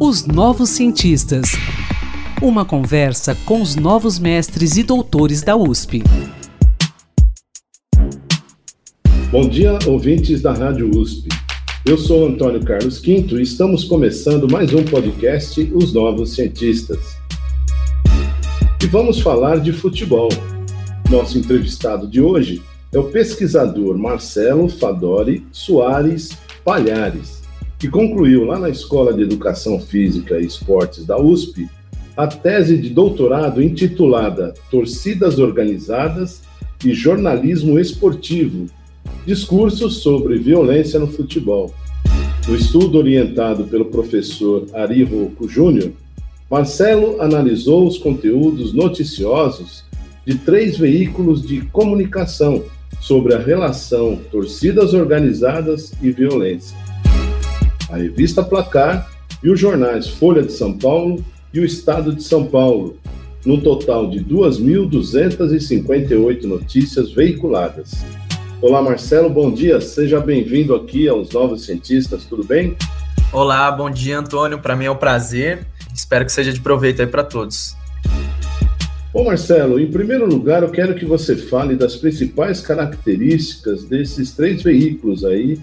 Os Novos Cientistas. Uma conversa com os novos mestres e doutores da USP. Bom dia, ouvintes da Rádio USP. Eu sou Antônio Carlos Quinto e estamos começando mais um podcast Os Novos Cientistas. E vamos falar de futebol. Nosso entrevistado de hoje é o pesquisador Marcelo Fadori Soares Palhares, que concluiu lá na Escola de Educação Física e Esportes da USP a tese de doutorado intitulada Torcidas Organizadas e Jornalismo Esportivo Discursos sobre violência no futebol. No estudo orientado pelo professor Ari Rocco Júnior, Marcelo analisou os conteúdos noticiosos de três veículos de comunicação sobre a relação torcidas organizadas e violência. A revista Placar e os jornais Folha de São Paulo e o Estado de São Paulo, num total de 2.258 notícias veiculadas. Olá, Marcelo, bom dia. Seja bem-vindo aqui aos Novos Cientistas, tudo bem? Olá, bom dia, Antônio. Para mim é um prazer. Espero que seja de proveito aí para todos. Bom, Marcelo, em primeiro lugar, eu quero que você fale das principais características desses três veículos aí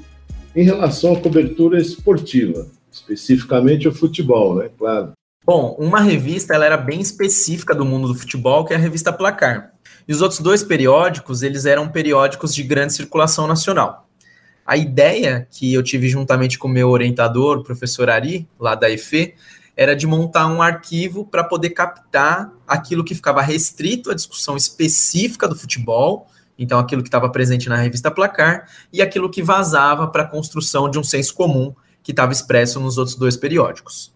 em relação à cobertura esportiva, especificamente o futebol, né? Claro. Bom, uma revista ela era bem específica do mundo do futebol, que é a revista Placar. E os outros dois periódicos, eles eram periódicos de grande circulação nacional. A ideia que eu tive juntamente com o meu orientador, o professor Ari, lá da EFE, era de montar um arquivo para poder captar aquilo que ficava restrito à discussão específica do futebol, então aquilo que estava presente na revista Placar, e aquilo que vazava para a construção de um senso comum que estava expresso nos outros dois periódicos.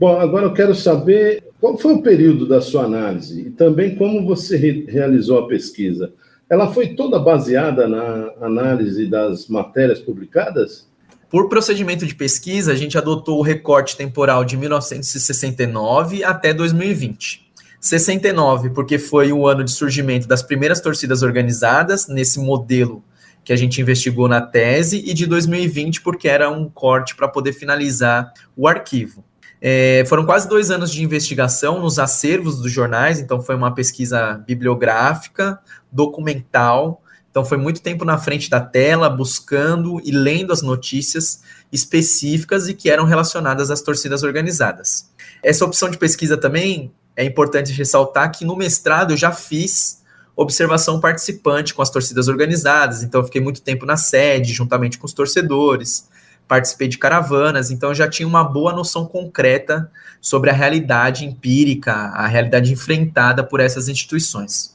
Bom, agora eu quero saber qual foi o período da sua análise e também como você re realizou a pesquisa. Ela foi toda baseada na análise das matérias publicadas? Por procedimento de pesquisa, a gente adotou o recorte temporal de 1969 até 2020. 69, porque foi o ano de surgimento das primeiras torcidas organizadas nesse modelo que a gente investigou na tese, e de 2020, porque era um corte para poder finalizar o arquivo. É, foram quase dois anos de investigação nos acervos dos jornais, então foi uma pesquisa bibliográfica, documental. Então foi muito tempo na frente da tela, buscando e lendo as notícias específicas e que eram relacionadas às torcidas organizadas. Essa opção de pesquisa também é importante ressaltar que no mestrado eu já fiz observação participante com as torcidas organizadas, então eu fiquei muito tempo na sede, juntamente com os torcedores participei de caravanas, então eu já tinha uma boa noção concreta sobre a realidade empírica, a realidade enfrentada por essas instituições.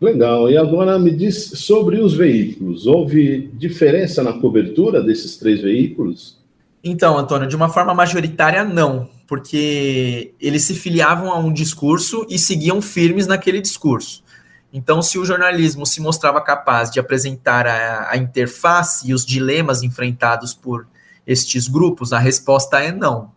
Legal. E agora me diz sobre os veículos. Houve diferença na cobertura desses três veículos? Então, Antônio, de uma forma majoritária, não, porque eles se filiavam a um discurso e seguiam firmes naquele discurso. Então, se o jornalismo se mostrava capaz de apresentar a, a interface e os dilemas enfrentados por estes grupos? A resposta é não.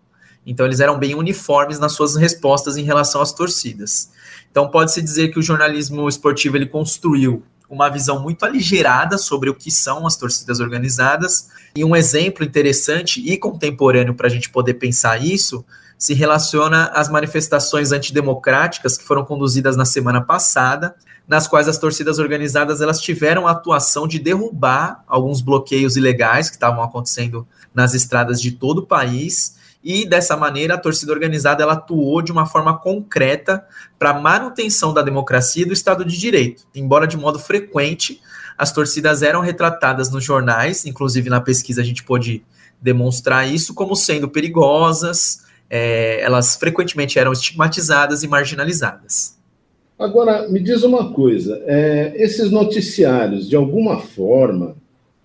Então, eles eram bem uniformes nas suas respostas em relação às torcidas. Então, pode-se dizer que o jornalismo esportivo ele construiu uma visão muito aligerada sobre o que são as torcidas organizadas. E um exemplo interessante e contemporâneo para a gente poder pensar isso se relaciona às manifestações antidemocráticas que foram conduzidas na semana passada, nas quais as torcidas organizadas elas tiveram a atuação de derrubar alguns bloqueios ilegais que estavam acontecendo nas estradas de todo o país e dessa maneira a torcida organizada ela atuou de uma forma concreta para a manutenção da democracia e do Estado de Direito. Embora de modo frequente as torcidas eram retratadas nos jornais, inclusive na pesquisa a gente pôde demonstrar isso como sendo perigosas, é, elas frequentemente eram estigmatizadas e marginalizadas. Agora, me diz uma coisa: é, esses noticiários, de alguma forma,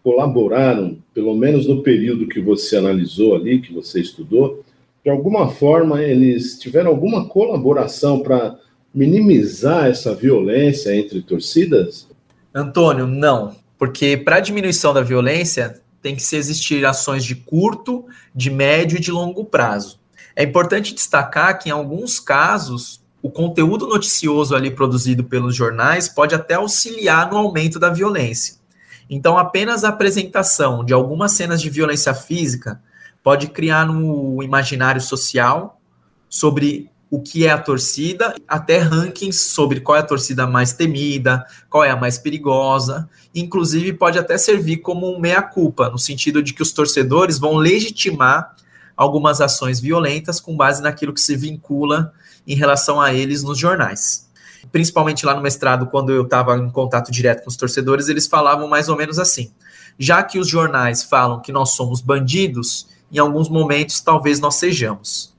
colaboraram, pelo menos no período que você analisou ali, que você estudou, de alguma forma eles tiveram alguma colaboração para minimizar essa violência entre torcidas? Antônio, não, porque para diminuição da violência tem que existir ações de curto, de médio e de longo prazo. É importante destacar que em alguns casos o conteúdo noticioso ali produzido pelos jornais pode até auxiliar no aumento da violência. Então, apenas a apresentação de algumas cenas de violência física pode criar no imaginário social sobre o que é a torcida, até rankings sobre qual é a torcida mais temida, qual é a mais perigosa. Inclusive, pode até servir como um meia-culpa, no sentido de que os torcedores vão legitimar algumas ações violentas com base naquilo que se vincula em relação a eles nos jornais. Principalmente lá no mestrado, quando eu estava em contato direto com os torcedores, eles falavam mais ou menos assim: já que os jornais falam que nós somos bandidos, em alguns momentos talvez nós sejamos.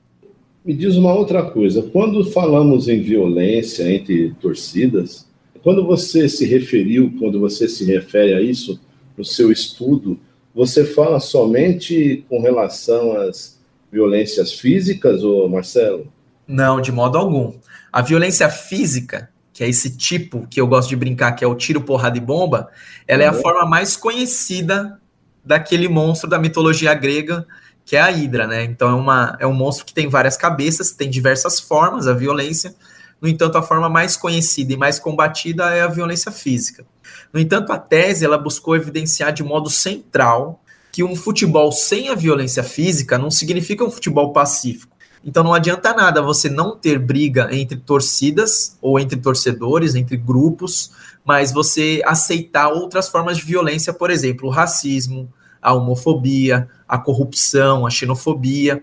Me diz uma outra coisa. Quando falamos em violência entre torcidas, quando você se referiu, quando você se refere a isso no seu estudo, você fala somente com relação às violências físicas, ou Marcelo? Não, de modo algum. A violência física, que é esse tipo que eu gosto de brincar, que é o tiro, porrada e bomba, ela é a uhum. forma mais conhecida daquele monstro da mitologia grega que é a Hidra, né? Então é, uma, é um monstro que tem várias cabeças, tem diversas formas, a violência. No entanto, a forma mais conhecida e mais combatida é a violência física. No entanto, a tese ela buscou evidenciar de modo central que um futebol sem a violência física não significa um futebol pacífico. Então não adianta nada você não ter briga entre torcidas ou entre torcedores, entre grupos, mas você aceitar outras formas de violência, por exemplo, o racismo, a homofobia, a corrupção, a xenofobia.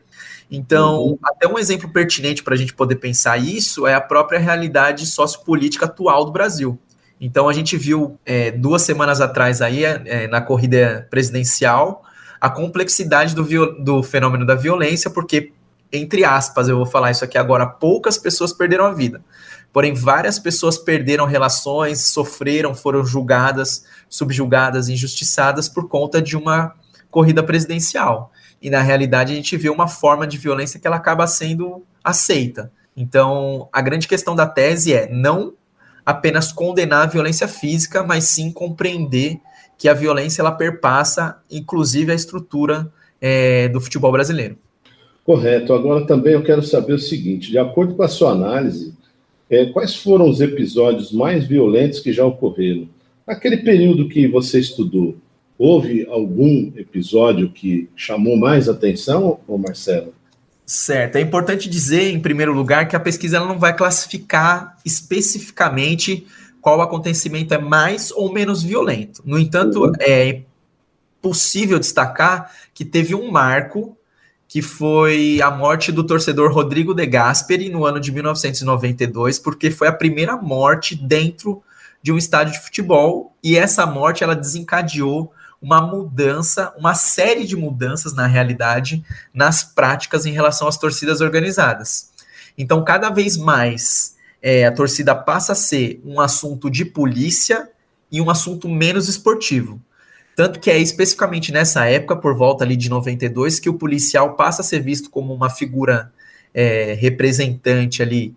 Então, uhum. até um exemplo pertinente para a gente poder pensar isso é a própria realidade sociopolítica atual do Brasil. Então, a gente viu é, duas semanas atrás aí, é, na corrida presidencial, a complexidade do, do fenômeno da violência, porque, entre aspas, eu vou falar isso aqui agora, poucas pessoas perderam a vida. Porém, várias pessoas perderam relações, sofreram, foram julgadas, subjugadas, injustiçadas por conta de uma corrida presidencial. E na realidade a gente vê uma forma de violência que ela acaba sendo aceita. Então, a grande questão da tese é não apenas condenar a violência física, mas sim compreender que a violência ela perpassa, inclusive, a estrutura é, do futebol brasileiro. Correto. Agora também eu quero saber o seguinte: de acordo com a sua análise, é, quais foram os episódios mais violentos que já ocorreram? Naquele período que você estudou, houve algum episódio que chamou mais atenção, ou Marcelo? Certo. É importante dizer, em primeiro lugar, que a pesquisa ela não vai classificar especificamente qual acontecimento é mais ou menos violento. No entanto, uhum. é possível destacar que teve um marco que foi a morte do torcedor Rodrigo De Gasperi no ano de 1992, porque foi a primeira morte dentro de um estádio de futebol e essa morte ela desencadeou uma mudança, uma série de mudanças na realidade nas práticas em relação às torcidas organizadas. Então, cada vez mais é, a torcida passa a ser um assunto de polícia e um assunto menos esportivo. Tanto que é especificamente nessa época, por volta ali de 92, que o policial passa a ser visto como uma figura é, representante ali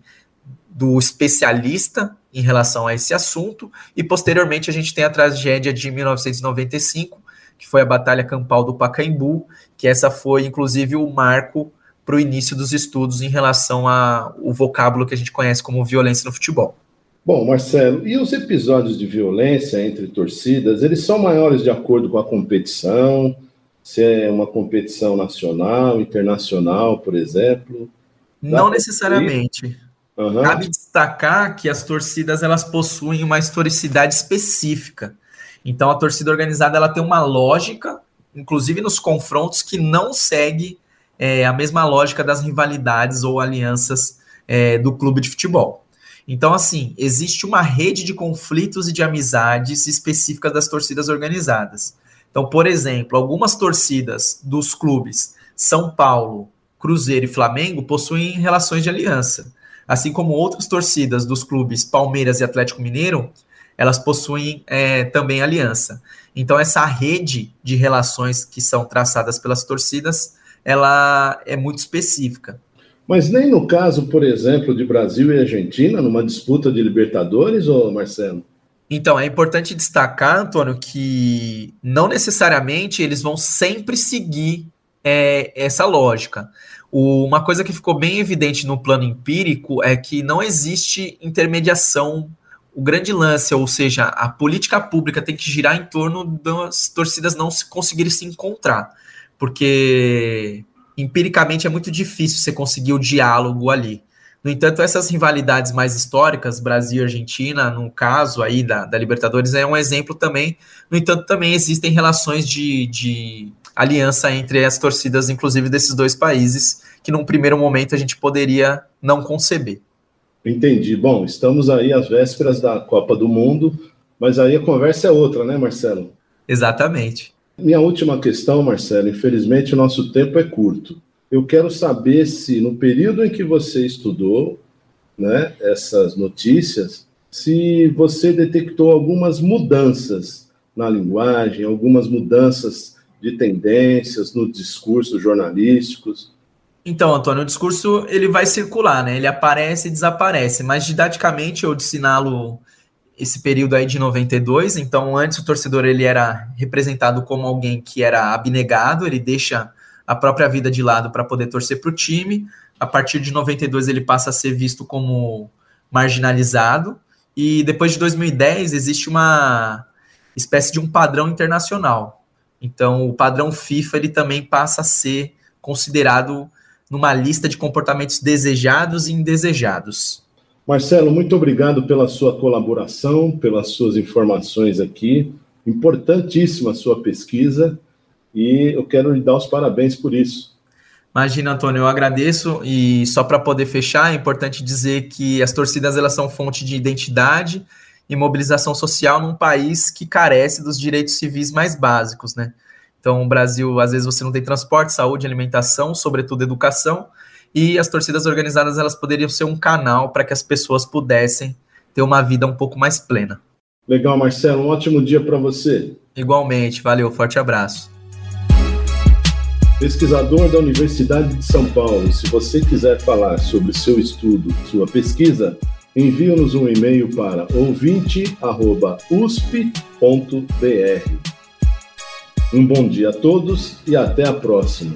do especialista em relação a esse assunto, e posteriormente a gente tem a tragédia de 1995, que foi a Batalha Campal do Pacaembu, que essa foi inclusive o marco para o início dos estudos em relação ao vocábulo que a gente conhece como violência no futebol. Bom, Marcelo, e os episódios de violência entre torcidas, eles são maiores de acordo com a competição? Se é uma competição nacional, internacional, por exemplo? Não necessariamente. Uhum. Cabe destacar que as torcidas elas possuem uma historicidade específica. Então a torcida organizada ela tem uma lógica, inclusive nos confrontos, que não segue é, a mesma lógica das rivalidades ou alianças é, do clube de futebol. Então, assim, existe uma rede de conflitos e de amizades específicas das torcidas organizadas. Então, por exemplo, algumas torcidas dos clubes São Paulo, Cruzeiro e Flamengo possuem relações de aliança. Assim como outras torcidas dos clubes Palmeiras e Atlético Mineiro, elas possuem é, também aliança. Então, essa rede de relações que são traçadas pelas torcidas, ela é muito específica. Mas nem no caso, por exemplo, de Brasil e Argentina, numa disputa de Libertadores, ou Marcelo? Então, é importante destacar, Antônio, que não necessariamente eles vão sempre seguir é, essa lógica. O, uma coisa que ficou bem evidente no plano empírico é que não existe intermediação o grande lance, ou seja, a política pública tem que girar em torno das torcidas não se conseguirem se encontrar, porque empiricamente é muito difícil você conseguir o diálogo ali. No entanto, essas rivalidades mais históricas, Brasil e Argentina, no caso aí da, da Libertadores, é um exemplo também. No entanto, também existem relações de, de aliança entre as torcidas, inclusive desses dois países, que num primeiro momento a gente poderia não conceber. Entendi. Bom, estamos aí às vésperas da Copa do Mundo, mas aí a conversa é outra, né, Marcelo? Exatamente. Minha última questão, Marcelo, infelizmente o nosso tempo é curto. Eu quero saber se no período em que você estudou, né, essas notícias, se você detectou algumas mudanças na linguagem, algumas mudanças de tendências nos discursos jornalísticos, então, Antônio, o discurso ele vai circular, né? Ele aparece e desaparece, mas didaticamente eu assinalo esse período aí de 92. Então, antes o torcedor ele era representado como alguém que era abnegado, ele deixa a própria vida de lado para poder torcer para o time. A partir de 92 ele passa a ser visto como marginalizado e depois de 2010 existe uma espécie de um padrão internacional. Então, o padrão FIFA ele também passa a ser considerado numa lista de comportamentos desejados e indesejados. Marcelo, muito obrigado pela sua colaboração, pelas suas informações aqui. Importantíssima a sua pesquisa e eu quero lhe dar os parabéns por isso. Imagina, Antônio, eu agradeço e só para poder fechar, é importante dizer que as torcidas elas são fonte de identidade e mobilização social num país que carece dos direitos civis mais básicos, né? Então, o Brasil, às vezes você não tem transporte, saúde, alimentação, sobretudo educação, e as torcidas organizadas elas poderiam ser um canal para que as pessoas pudessem ter uma vida um pouco mais plena. Legal, Marcelo, um ótimo dia para você. Igualmente, valeu, forte abraço. Pesquisador da Universidade de São Paulo, se você quiser falar sobre seu estudo, sua pesquisa, envie-nos um e-mail para ouvinte@usp.br. Um bom dia a todos e até a próxima.